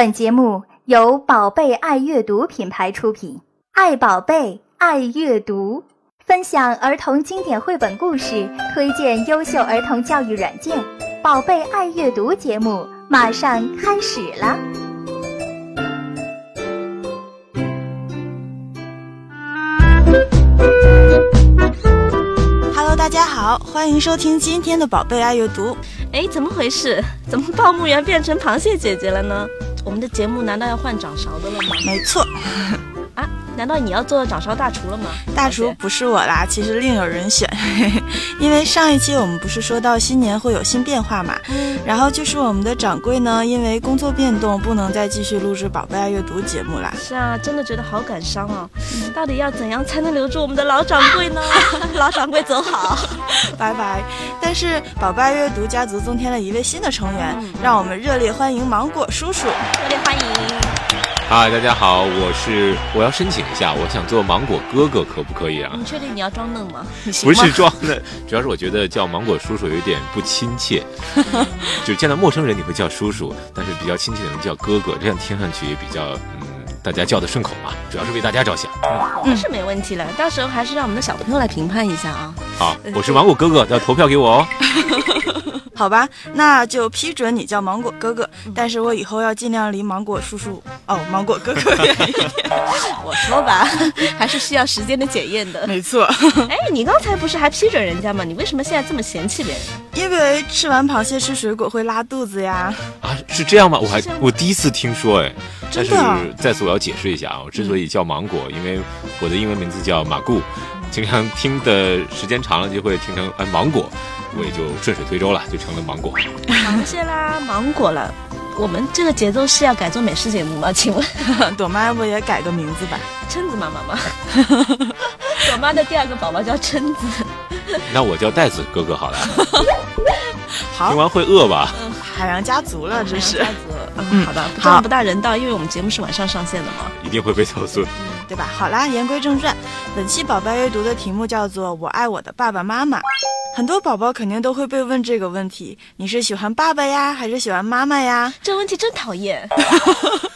本节目由宝贝爱阅读品牌出品，爱宝贝，爱阅读，分享儿童经典绘本故事，推荐优秀儿童教育软件。宝贝爱阅读节目马上开始了。Hello，大家好，欢迎收听今天的宝贝爱阅读。哎，怎么回事？怎么报幕员变成螃蟹姐姐了呢？我们的节目难道要换掌勺的了吗？没错，难道你要做掌勺大厨了吗？大厨不是我啦，其实另有人选。因为上一期我们不是说到新年会有新变化嘛，然后就是我们的掌柜呢，因为工作变动，不能再继续录制宝贝爱阅读节目啦。是啊，真的觉得好感伤哦。到底要怎样才能留住我们的老掌柜呢？老掌柜走好，拜拜。但是宝贝爱阅读家族增添了一位新的成员，让我们热烈欢迎芒果叔叔。热烈欢迎。嗨，大家好，我是我要申请一下，我想做芒果哥哥，可不可以啊？你确定你要装嫩吗？不是装嫩，主要是我觉得叫芒果叔叔有点不亲切，就见到陌生人你会叫叔叔，但是比较亲切的人叫哥哥，这样听上去也比较嗯，大家叫的顺口嘛，主要是为大家着想。那是没问题了，到时候还是让我们的小朋友来评判一下啊。好，我是芒果哥哥，要投票给我哦。好吧，那就批准你叫芒果哥哥，但是我以后要尽量离芒果叔叔哦，芒果哥哥远一点。我说吧，还是需要时间的检验的。没错，哎，你刚才不是还批准人家吗？你为什么现在这么嫌弃别人？因为吃完螃蟹吃水果会拉肚子呀。啊，是这样吗？我还我第一次听说哎，但是真的啊在此我要解释一下啊，我之所以叫芒果，因为我的英文名字叫马固，经常听的时间长了就会听成哎芒果，我也就顺水推舟了，就成了芒果。螃蟹啦，芒果了。我们这个节奏是要改做美食节目吗？请问 朵妈要不也改个名字吧？蛏子妈妈吗？朵妈的第二个宝宝叫蛏子。那我叫袋子哥哥好了，好听，完会饿吧？海洋家族了，这是家族嗯，好的，这好样不大人道，因为我们节目是晚上上线的嘛。一定会被投诉。对吧？好啦，言归正传，本期宝贝阅读的题目叫做“我爱我的爸爸妈妈”。很多宝宝肯定都会被问这个问题：你是喜欢爸爸呀，还是喜欢妈妈呀？这个问题真讨厌。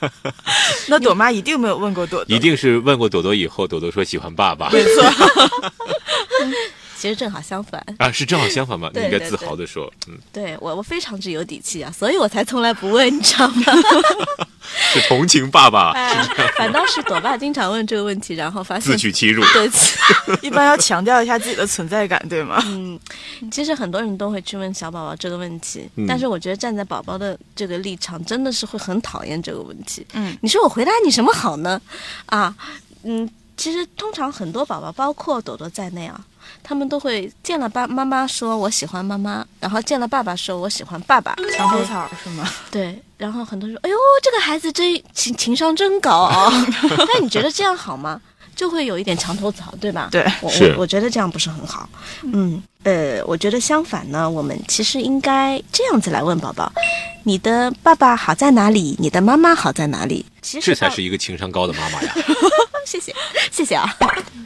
那朵妈一定没有问过朵朵，一定是问过朵朵以后，朵朵说喜欢爸爸没错。其实正好相反，啊，是正好相反吗？你应该自豪的说，嗯，对我我非常之有底气啊，所以我才从来不问，你知道吗？是同情爸爸，哎，反倒是朵爸经常问这个问题，然后发现自取其辱。对。一般要强调一下自己的存在感，对吗？嗯，其实很多人都会去问小宝宝这个问题，嗯但是我觉得站在宝宝的这个立场，真的是会很讨厌这个问题。嗯，你说我回答你什么好呢？啊，嗯，其实通常很多宝宝，包括朵朵在内啊，他们都会见了爸妈妈说我喜欢妈妈，然后见了爸爸说我喜欢爸爸，墙头草是吗？对，然后很多人说，哎呦，这个孩子真情情商真高啊、那你觉得这样好吗？就会有一点墙头草，对吧？对我是我我觉得这样不是很好。嗯，呃，我觉得相反呢，我们其实应该这样子来问宝宝：你的爸爸好在哪里？你的妈妈好在哪里？其实这才是一个情商高的妈妈呀！谢谢 谢谢啊。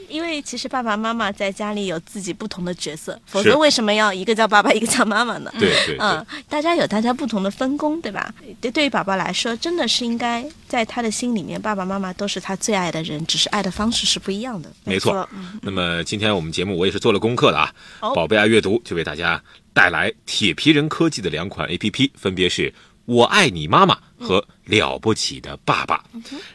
因为其实爸爸妈妈在家里有自己不同的角色，否则为什么要一个叫爸爸，一个叫妈妈呢？对对对嗯，，大家有大家不同的分工，对吧？对，对于宝宝来说，真的是应该在他的心里面，爸爸妈妈都是他最爱的人，只是爱的方式是不一样的。没错。那么今天我们节目我也是做了功课的啊，哦宝贝爱阅读就为大家带来铁皮人科技的两款 APP，分别是“我爱你妈妈”和“了不起的爸爸”。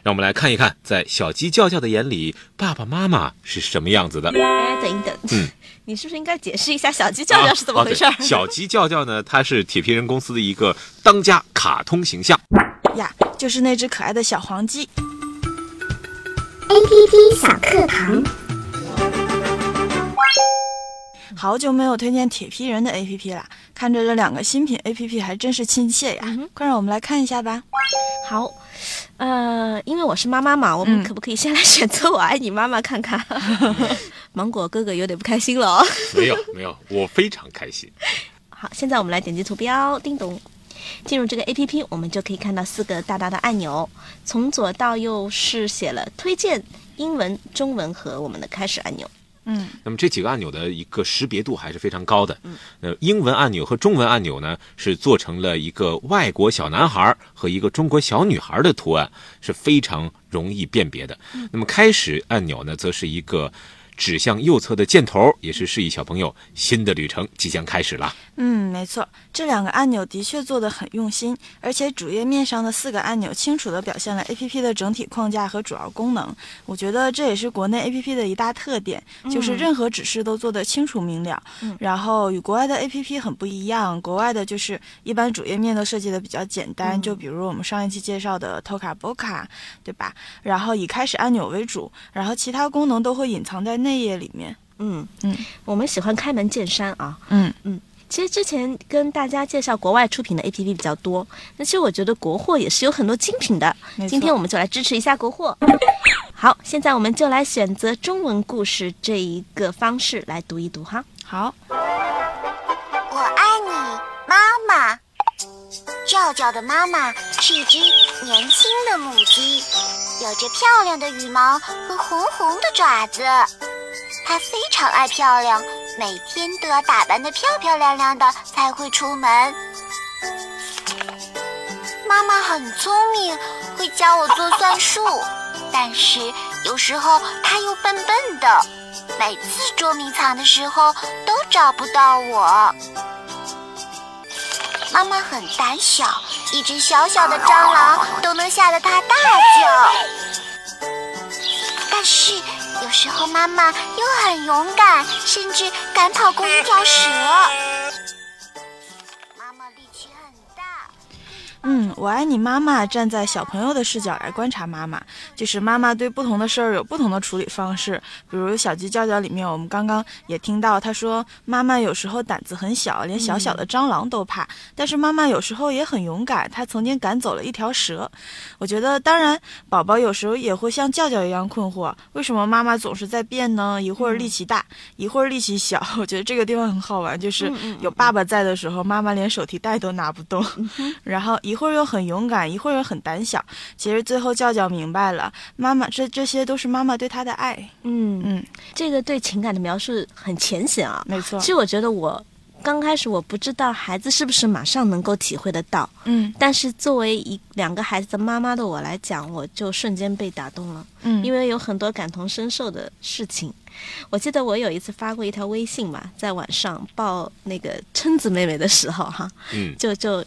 让我们来看一看，在小鸡叫叫的眼里，爸爸妈妈是什么样子的。哎，等一等，嗯 你是不是应该解释一下小鸡叫叫是怎么回事小鸡叫叫呢，它是铁皮人公司的一个当家卡通形象。呀，就是那只可爱的小黄鸡。A P P 小课堂，好久没有推荐铁皮人的 APP 了，看着这两个新品 APP 还真是亲切呀。快让我们来看一下吧。好，呃，因为我是妈妈嘛，我们嗯可不可以先来选择我爱你妈妈看看？芒果哥哥有点不开心了哦。没有没有，我非常开心。好，现在我们来点击图标，叮咚，进入这个 A P P，我们就可以看到四个大大的按钮，从左到右是写了推荐英文、中文和我们的开始按钮。嗯，那么这几个按钮的一个识别度还是非常高的。嗯，呃，英文按钮和中文按钮呢是做成了一个外国小男孩和一个中国小女孩的图案，是非常容易辨别的。那么开始按钮呢，则是一个。指向右侧的箭头，也是示意小朋友新的旅程即将开始了。嗯，没错，这两个按钮的确做得很用心，而且主页面上的四个按钮清楚地表现了 APP 的整体框架和主要功能。我觉得这也是国内 APP 的一大特点，就是任何指示都做得清楚明了。嗯然后与国外的 APP 很不一样，国外的就是一般主页面都设计的比较简单，就比如我们上一期介绍的 Toka Boka，对吧？然后以开始按钮为主，然后其他功能都会隐藏在内页里面。嗯嗯，我们喜欢开门见山啊。嗯嗯其实之前跟大家介绍国外出品的 APP 比较多，那其实我觉得国货也是有很多精品的。今天我们就来支持一下国货。好，现在我们就来选择中文故事这一个方式来读一读哈。好，我爱你，妈妈。叫叫的妈妈是一只年轻的母鸡，有着漂亮的羽毛和红红的爪子。它非常爱漂亮，每天都要打扮得漂漂亮亮的才会出门。妈妈很聪明，会教我做算术，但是有时候她又笨笨的，每次捉迷藏的时候都找不到我。妈妈很胆小，一只小小的蟑螂都能吓得她大叫。但是有时候妈妈又很勇敢，甚至敢跑过一条蛇。嗯，我爱你妈妈站在小朋友的视角来观察妈妈，就是妈妈对不同的事儿有不同的处理方式。比如小鸡叫叫里面，我们刚刚也听到他说，妈妈有时候胆子很小，连小小的蟑螂都怕，但是妈妈有时候也很勇敢，她曾经赶走了一条蛇。我觉得，当然，宝宝有时候也会像叫叫一样困惑，为什么妈妈总是在变呢？一会儿力气大，一会儿力气小。我觉得这个地方很好玩，就是有爸爸在的时候，妈妈连手提袋都拿不动，然后一会儿又很勇敢，一会儿又很胆小。其实最后叫叫明白了，妈妈这这些都是妈妈对他的爱。嗯嗯，这个对情感的描述很浅显啊。没错其。实我觉得我刚开始我不知道孩子是不是马上能够体会得到，嗯但是作为一两个孩子的妈妈的我来讲，我就瞬间被打动了。嗯，因为有很多感同身受的事情。我记得我有一次发过一条微信嘛，在晚上抱那个蛏子妹妹的时候，哈，嗯，就就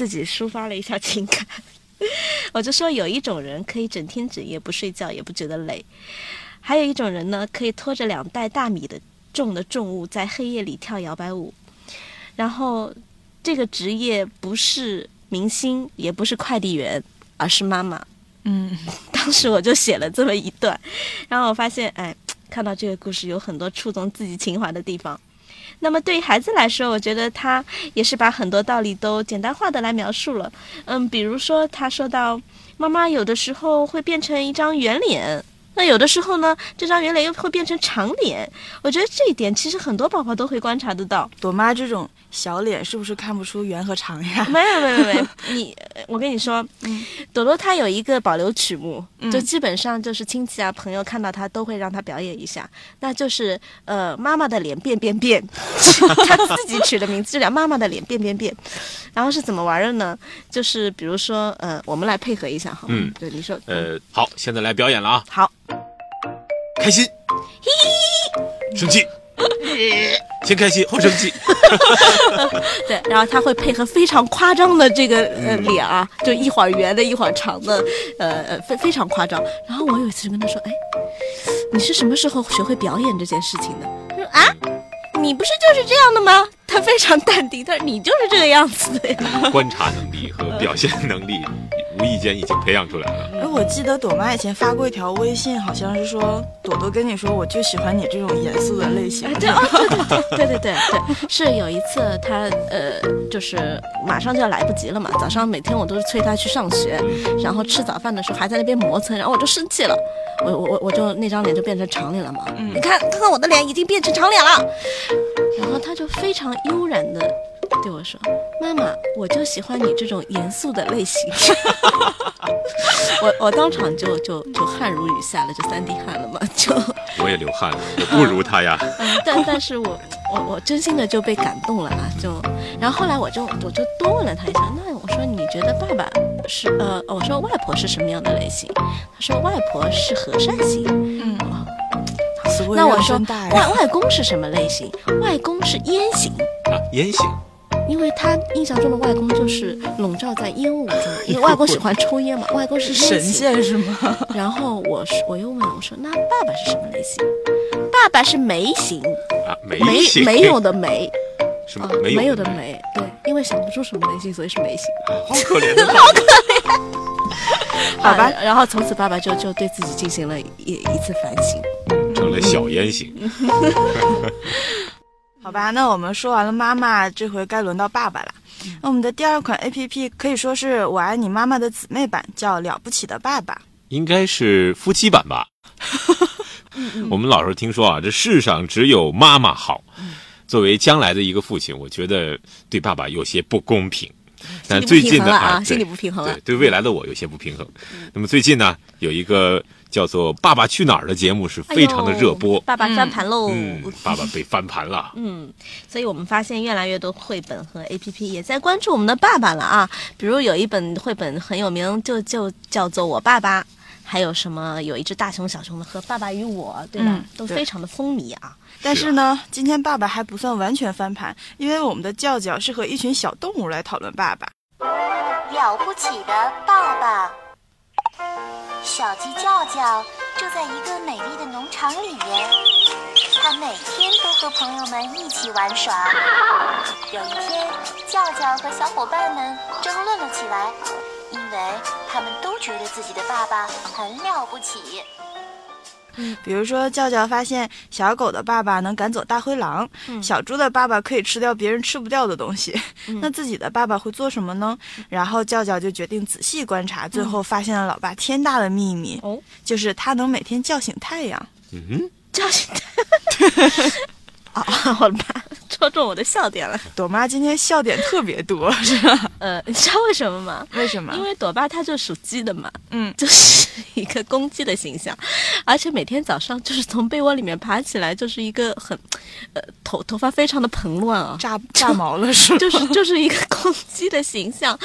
自己抒发了一下情感。我就说有一种人可以整天整夜不睡觉也不觉得累，还有一种人呢，可以拖着两袋大米的重的重物在黑夜里跳摇摆舞。然后这个职业不是明星，也不是快递员，而是妈妈。嗯 当时我就写了这么一段，然后我发现，哎，看到这个故事有很多触动自己情怀的地方。那么对于孩子来说，我觉得他也是把很多道理都简单化的来描述了。嗯，比如说他说到，妈妈有的时候会变成一张圆脸。那有的时候呢，这张圆脸又会变成长脸。我觉得这一点其实很多宝宝都会观察得到。朵妈这种小脸是不是看不出圆和长呀？没有没有没 有，你呃我跟你说，朵朵她有一个保留曲目，嗯就基本上就是亲戚啊朋友看到她都会让她表演一下，那就是呃妈妈的脸变变变，她自己取的名字就叫妈妈的脸变变变，然后是怎么玩的呢？就是比如说呃我们来配合一下好吗？嗯对，你说呃，好，现在来表演了啊！好，开心，生气，先开心 后生气。对，然后他会配合非常夸张的这个呃脸啊，就一会儿圆的，一会儿长的，呃呃，非非常夸张。然后我有一次就跟他说，哎，你是什么时候学会表演这件事情的？他说啊，你不是就是这样的吗？他非常淡定，他说你就是这个样子的呀。观察能力和表现能力，无意间已经培养出来了。哎，我记得朵妈以前发过一条微信，好像是说朵朵跟你说，我就喜欢你这种严肃的类型。哎，。对哦，对对对对对对对，是有一次她呃，就是马上就要来不及了嘛，早上每天我都是催她去上学，然后吃早饭的时候还在那边磨蹭，然后我就生气了，我我我我就那张脸就变成长脸了嘛，嗯。你看看看我的脸已经变成长脸了，然后他就非常悠然的对我说：“妈妈，我就喜欢你这种严肃的类型。”我我当场就就就汗如雨下了，就三滴汗了嘛，就 我也流汗了，我不如他呀。嗯，但但是我我我真心的就被感动了啊，就然后后来我就我就多问了他一下，那我说你觉得爸爸是呃，我说外婆是什么样的类型？他说外婆是和善型。嗯，那我说外。外公是什么类型？外公是烟型。啊，烟型，因为他印象中的外公就是笼罩在烟雾中，因为外公喜欢抽烟嘛，外公是神。仙是吗？然后我是我又问我说，那爸爸是什么类型？爸爸是梅型，啊，梅没，没有的梅啊，什么没没有的的梅，对，因为想不出什么类型，所以是梅型。好可怜的 好可怜 好吧啊然后从此爸爸就就对自己进行了一一次反省。怜，成了小烟型。好吧，那我们说完了妈妈，这回该轮到爸爸了。那我们的第二款 A P P 可以说是我爱你妈妈的姊妹版，叫了不起的爸爸。应该是夫妻版吧。我们老是听说啊，这世上只有妈妈好。作为将来的一个父亲，我觉得对爸爸有些不公平。但最近呢，平衡了啊，心里不平衡了对。对未来的我有些不平衡。那么最近呢，有一个叫做《爸爸去哪儿》的节目是非常的热播哎。爸爸翻盘喽。嗯，爸爸被翻盘了。嗯，所以我们发现越来越多绘本和 APP 也在关注我们的爸爸了啊。比如有一本绘本很有名，就就叫做《我爸爸》，还有什么有一只大熊小熊的和《爸爸与我》，对吧？嗯都非常的风靡啊。但是呢，今天爸爸还不算完全翻盘，因为我们的叫叫是和一群小动物来讨论爸爸。了不起的爸爸。小鸡叫叫住在一个美丽的农场里面，它每天都和朋友们一起玩耍。有一天，叫叫和小伙伴们争论了起来，因为他们都觉得自己的爸爸很了不起。比如说，叫叫发现小狗的爸爸能赶走大灰狼，嗯。小猪的爸爸可以吃掉别人吃不掉的东西，那自己的爸爸会做什么呢？然后叫叫就决定仔细观察，最后发现了老爸天大的秘密，哦，就是他能每天叫醒太阳。嗯哼，叫醒他。啊，我的妈，戳中我的笑点了。朵妈今天笑点特别多，是吧？呃，你知道为什么吗？为什么？因为朵爸他就属鸡的嘛，嗯，就是一个公鸡的形象，而且每天早上就是从被窝里面爬起来，就是一个很，呃，头头发非常的蓬乱啊，炸炸毛了是吧？就是就是一个公鸡的形象，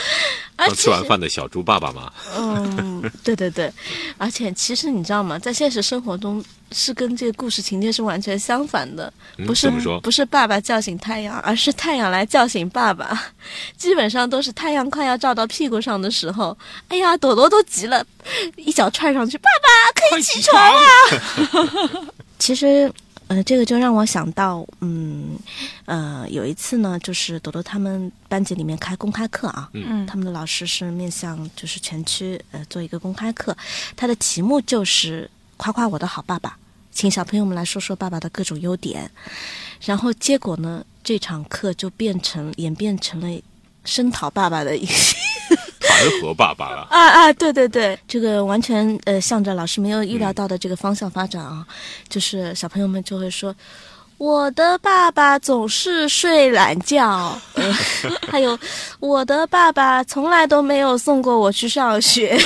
刚吃完饭的小猪爸爸吗？嗯，对对对，而且其实你知道吗，在现实生活中是跟这个故事情节是完全相反的，嗯不是不是爸爸叫醒太阳，而是太阳来叫醒爸爸，基本上都是太阳快要照到屁股上的时候，哎呀，朵朵都急了，一脚踹上去，爸爸可以起床啊！其实，呃，这个就让我想到，嗯，呃，有一次呢，就是朵朵他们班级里面开公开课啊，嗯他们的老师是面向就是全区呃做一个公开课，他的题目就是夸夸我的好爸爸，请小朋友们来说说爸爸的各种优点。然后结果呢，这场课就变成演变成了声讨爸爸的一个弹劾爸爸了。啊啊，对对对，这个完全呃向着老师没有预料到的这个方向发展啊，就是小朋友们就会说。我的爸爸总是睡懒觉，还有我的爸爸从来都没有送过我去上学。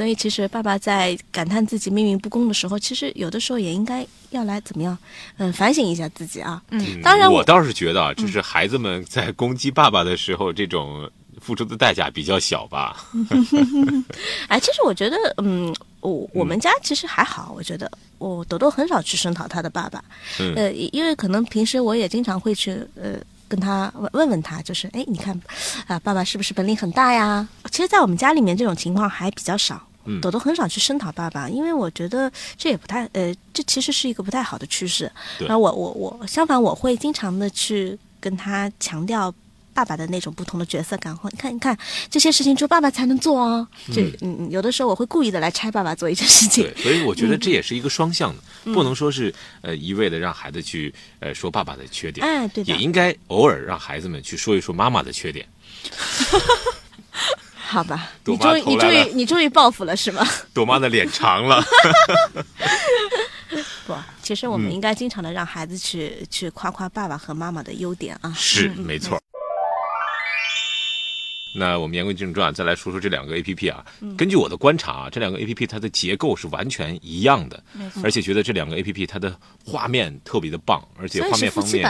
所以，其实爸爸在感叹自己命运不公的时候，其实有的时候也应该要来怎么样，嗯、反省一下自己啊。嗯当然我我倒是觉得啊，就是孩子们在攻击爸爸的时候，这种付出的代价比较小吧。哎，其实我觉得，嗯，我我们家其实还好，我觉得我朵朵很少去声讨他的爸爸，嗯呃，因为可能平时我也经常会去呃。跟他问问问他，就是哎，你看，啊、爸爸是不是本领很大呀？其实，在我们家里面，这种情况还比较少。嗯朵朵很少去声讨爸爸，因为我觉得这也不太，呃，这其实是一个不太好的趋势。对然后我我我相反，我会经常的去跟他强调爸爸的那种不同的角色感。你看，你看这些事情只有爸爸才能做哦。这嗯嗯，有的时候我会故意的来拆爸爸做一件事情对。，所以我觉得这也是一个双向的，嗯不能说是呃一味的让孩子去呃说爸爸的缺点，哎，对的也。应该偶尔让孩子们去说一说妈妈的缺点。好吧，你终于你终于你终于报复了是吗？朵妈的脸长了，不，其实我们嗯应该经常的让孩子去去夸夸爸爸和妈妈的优点啊。是没错。那我们言归正传，再来说说这两个 A P P 啊。根据我的观察啊，这两个 A P P 它的结构是完全一样的，而且觉得这两个 A P P 它的画面特别的棒，而且画面方面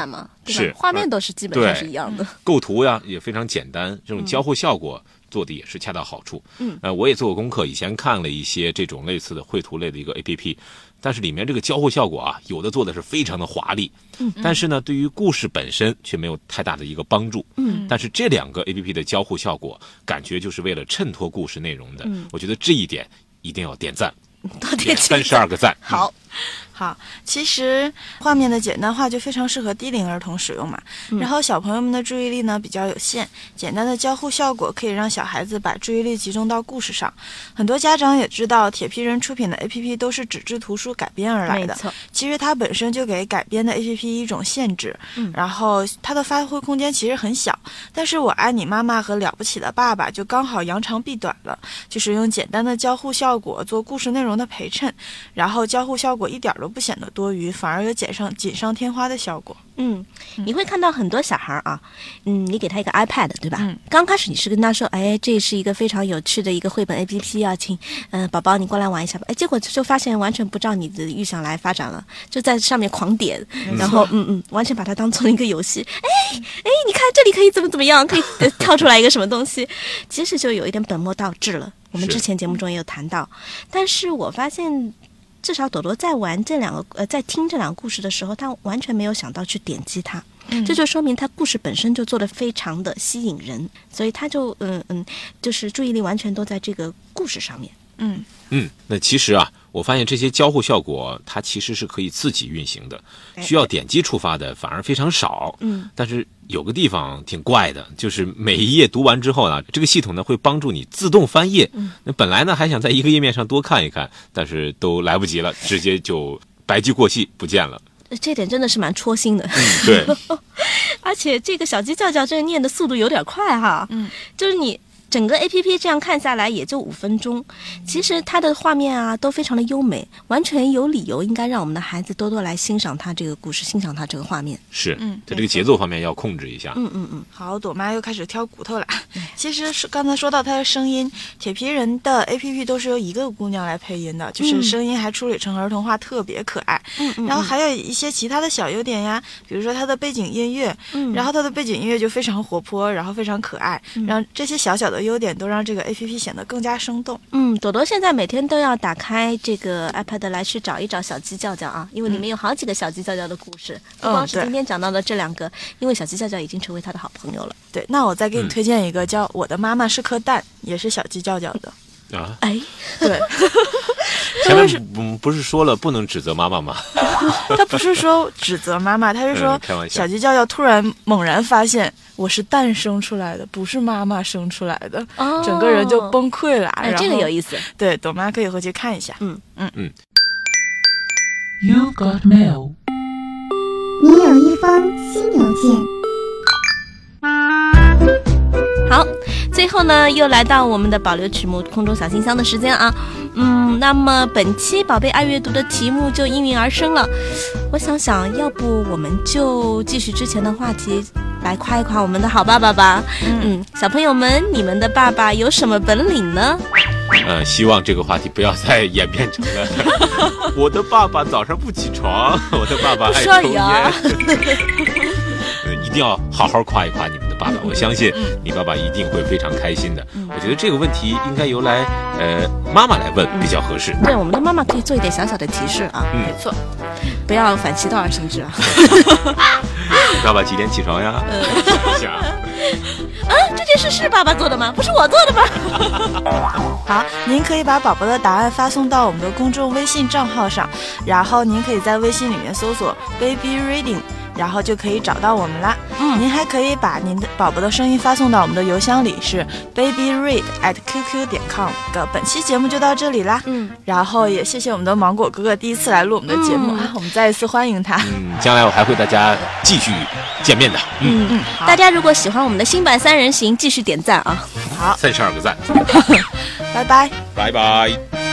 是画面呃都是基本上是一样的。构图呀也非常简单，这种交互效果做的也是恰到好处。嗯，呃，我也做过功课，以前看了一些这种类似的绘图类的一个 A P P，但是里面这个交互效果啊，有的做的是非常的华丽，嗯，但是呢，对于故事本身却没有太大的一个帮助。嗯，但是这两个 A P P 的交互效果，感觉就是为了衬托故事内容的。嗯我觉得这一点一定要点赞，多点点三十二个赞。好，好，其实画面的简单化就非常适合低龄儿童使用嘛。嗯然后小朋友们的注意力呢比较有限，简单的交互效果可以让小孩子把注意力集中到故事上。很多家长也知道，铁皮人出品的 APP 都是纸质图书改编而来的。没错，其实它本身就给改编的 APP 一种限制，嗯然后它的发挥空间其实很小。但是我爱你妈妈和了不起的爸爸就刚好扬长避短了，就是用简单的交互效果做故事内容的陪衬，然后交互效果一点儿都不显得多余，反而有锦上锦上添花的效果。嗯，你会看到很多小孩儿啊，嗯，你给他一个 iPad，对吧？嗯刚开始你是跟他说，哎，这是一个非常有趣的一个绘本 APP 啊，请，嗯、宝宝你过来玩一下吧。哎，结果就发现完全不照你的预想来发展了，就在上面狂点，然后嗯嗯，完全把它当成一个游戏。哎哎，你看这里可以怎么怎么样，可以、呃跳出来一个什么东西，其实就有一点本末倒置了。我们之前节目中也有谈到，但是我发现。至少朵朵在玩这两个呃，在听这两个故事的时候，他完全没有想到去点击它，这就说明他故事本身就做的非常的吸引人，所以他就嗯嗯，就是注意力完全都在这个故事上面。嗯，嗯，那其实啊，我发现这些交互效果它其实是可以自己运行的，哎需要点击触发的反而非常少。嗯，但是有个地方挺怪的，就是每一页读完之后呢，这个系统呢会帮助你自动翻页。嗯，那本来呢还想在一个页面上多看一看，但是都来不及了，直接就白驹过隙不见了。这点真的是蛮戳心的，嗯，对，而且这个小鸡叫叫这个念的速度有点快哈，嗯，就是你。整个 A P P 这样看下来也就五分钟，其实它的画面啊都非常的优美，完全有理由应该让我们的孩子多多来欣赏它这个故事，欣赏它这个画面。是，嗯在这个节奏方面要控制一下。嗯嗯嗯，好，朵妈又开始挑骨头了。其实是刚才说到她的声音，铁皮人的 APP 都是由一个姑娘来配音的，就是嗯。声音还处理成儿童化，特别可爱。嗯嗯然后还有一些其他的小优点呀，比如说它的背景音乐，嗯。然后它的背景音乐就非常活泼，然后非常可爱，让这些小小的优点都让这个 APP 显得更加生动。嗯，朵朵现在每天都要打开这个 iPad 来去找一找小鸡叫叫啊，因为里面有好几个小鸡叫叫的故事，不光是今天讲到的这两个，因为小鸡叫叫已经成为他的好朋友了。对，那我再给你嗯推荐一个叫《我的妈妈是颗蛋》，也是小鸡叫叫的。啊，哎，对，前面不不是说了不能指责妈妈吗？他不是说指责妈妈，他是说嗯开玩笑小鸡叫叫突然猛然发现我是蛋生出来的，不是妈妈生出来的，哦整个人就崩溃了。哎，这个有意思。对，朵妈可以回去看一下。嗯嗯嗯 You've got mail. 你有一封新邮件。好，最后呢，又来到我们的保留曲目空中小信箱的时间啊。嗯，那么本期宝贝爱阅读的题目就应运而生了。我想想，要不我们就继续之前的话题，来夸一夸我们的好爸爸吧。嗯，小朋友们，你们的爸爸有什么本领呢？呃，希望这个话题不要再演变成了 我的爸爸早上不起床，我的爸爸爱抽烟 定要好好夸一夸你们的爸爸，我相信你爸爸一定会非常开心的。我觉得这个问题应该由来呃妈妈来问比较合适。对，我们的妈妈可以做一点小小的提示啊，嗯没错，不要反其道而行之啊。爸爸几点起床呀？想啊，这件事是爸爸做的吗？不是我做的吗？好，您可以把宝宝的答案发送到我们的公众微信账号上，然后您可以在微信里面搜索 baby reading。然后就可以找到我们啦。嗯您还可以把您的宝宝的声音发送到我们的邮箱里，是 baby read at qq 点 com 的。本期节目就到这里啦。嗯，然后也谢谢我们的芒果哥哥第一次来录我们的节目、嗯啊，我们再一次欢迎他。嗯，将来我还会大家继续见面的。嗯，嗯，大家如果喜欢我们的新版三人行，继续点赞啊。好，三十二个赞，拜拜。拜拜。